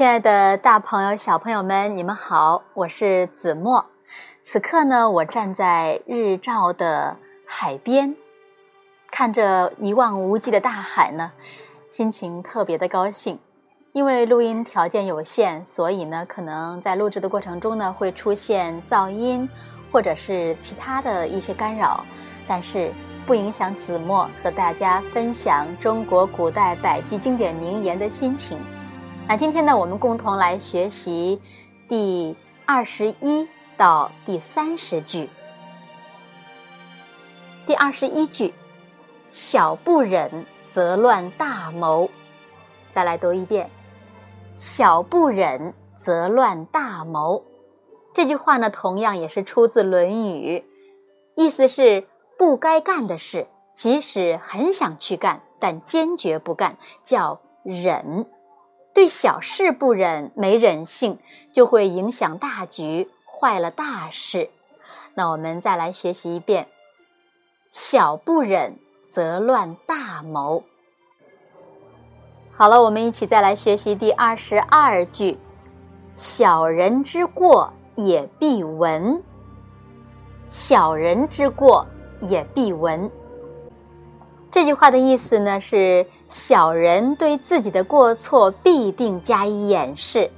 亲爱的大朋友、小朋友们，你们好，我是子墨。此刻呢，我站在日照的海边，看着一望无际的大海呢，心情特别的高兴。因为录音条件有限，所以呢，可能在录制的过程中呢，会出现噪音或者是其他的一些干扰，但是不影响子墨和大家分享中国古代百句经典名言的心情。那今天呢，我们共同来学习第二十一到第三十句。第二十一句：“小不忍则乱大谋。”再来读一遍。小不忍则乱大谋，这句话呢，同样也是出自《论语》，意思是不该干的事，即使很想去干，但坚决不干，叫忍。对小事不忍，没忍性，就会影响大局，坏了大事。那我们再来学习一遍：小不忍则乱大谋。好了，我们一起再来学习第二十二句：“小人之过也必闻。”小人之过也必闻。这句话的意思呢是，小人对自己的过错必定加以掩饰，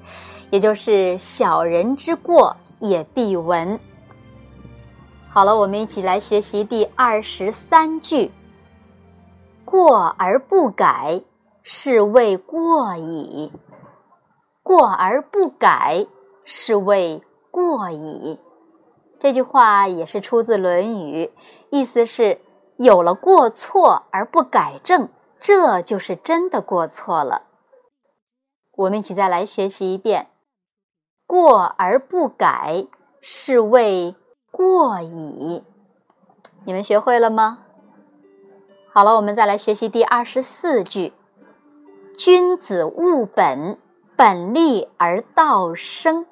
也就是小人之过也必闻。好了，我们一起来学习第二十三句：“过而不改。”是谓过矣。过而不改，是谓过矣。这句话也是出自《论语》，意思是有了过错而不改正，这就是真的过错了。我们一起再来学习一遍：过而不改，是谓过矣。你们学会了吗？好了，我们再来学习第二十四句。君子务本，本立而道生。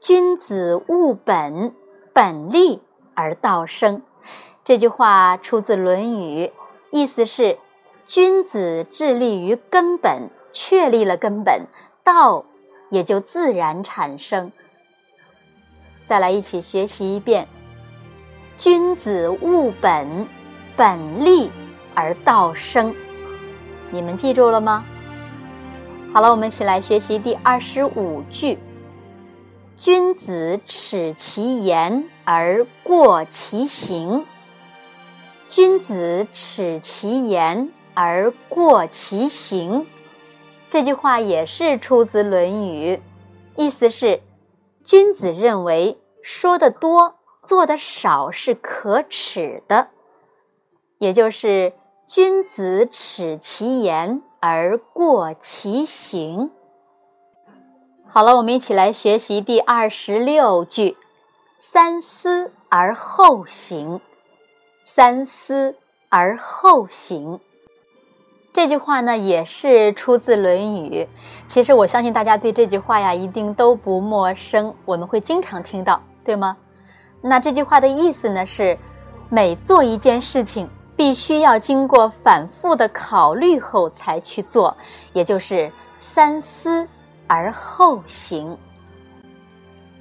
君子务本，本立而道生。这句话出自《论语》，意思是君子致力于根本，确立了根本，道也就自然产生。再来一起学习一遍：君子务本，本立而道生。你们记住了吗？好了，我们一起来学习第二十五句：“君子耻其言而过其行。”君子耻其言而过其行。这句话也是出自《论语》，意思是君子认为说的多、做的少是可耻的，也就是。君子耻其言而过其行。好了，我们一起来学习第二十六句：“三思而后行。”三思而后行。这句话呢，也是出自《论语》。其实我相信大家对这句话呀，一定都不陌生，我们会经常听到，对吗？那这句话的意思呢，是每做一件事情。必须要经过反复的考虑后才去做，也就是三思而后行。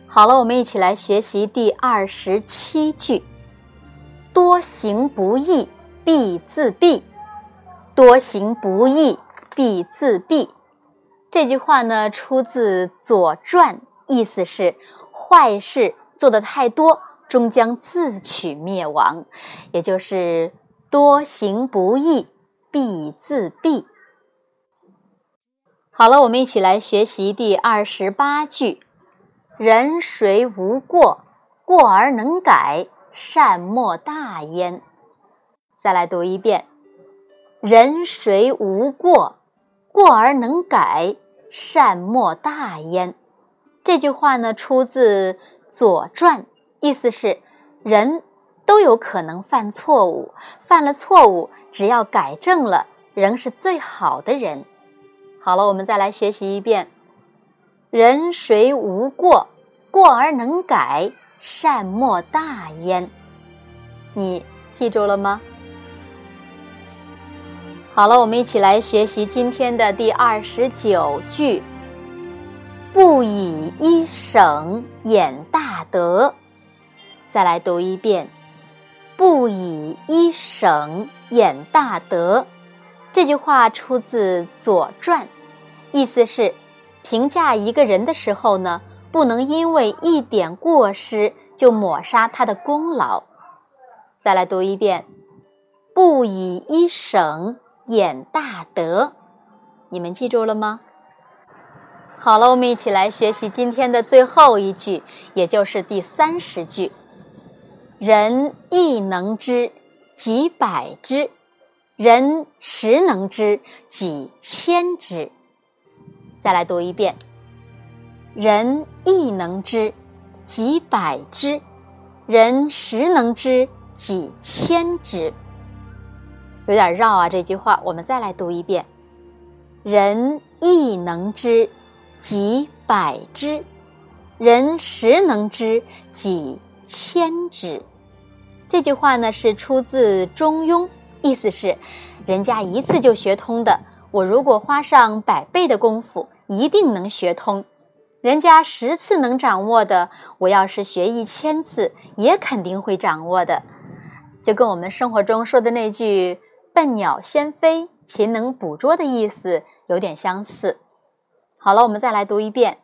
好了，我们一起来学习第二十七句：“多行不义必自毙。”多行不义必自毙。这句话呢，出自《左传》，意思是坏事做得太多，终将自取灭亡，也就是。多行不义必自毙。好了，我们一起来学习第二十八句：“人谁无过？过而能改，善莫大焉。”再来读一遍：“人谁无过？过而能改，善莫大焉。”这句话呢，出自《左传》，意思是人。都有可能犯错误，犯了错误，只要改正了，仍是最好的人。好了，我们再来学习一遍：“人谁无过？过而能改，善莫大焉。”你记住了吗？好了，我们一起来学习今天的第二十九句：“不以一省掩大德。再来读一遍，不以一省掩大德。这句话出自《左传》，意思是评价一个人的时候呢，不能因为一点过失就抹杀他的功劳。再来读一遍，不以一省掩大德。你们记住了吗？好了，我们一起来学习今天的最后一句，也就是第三十句：“人亦能知，几百之；人十能知，几千之。”再来读一遍：“人亦能知，几百之；人十能知，几千之。”有点绕啊，这句话我们再来读一遍：“人亦能知。”几百知，人十能知几千知。这句话呢是出自《中庸》，意思是，人家一次就学通的，我如果花上百倍的功夫，一定能学通；人家十次能掌握的，我要是学一千次，也肯定会掌握的。就跟我们生活中说的那句“笨鸟先飞，勤能捕捉”的意思有点相似。好了，我们再来读一遍：“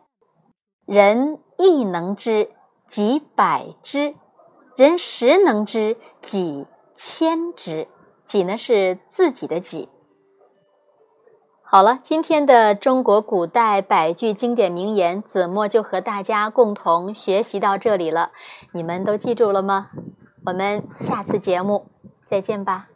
人亦能知几百知，人十能知几千知。几呢是自己的几。”好了，今天的中国古代百句经典名言，子墨就和大家共同学习到这里了。你们都记住了吗？我们下次节目再见吧。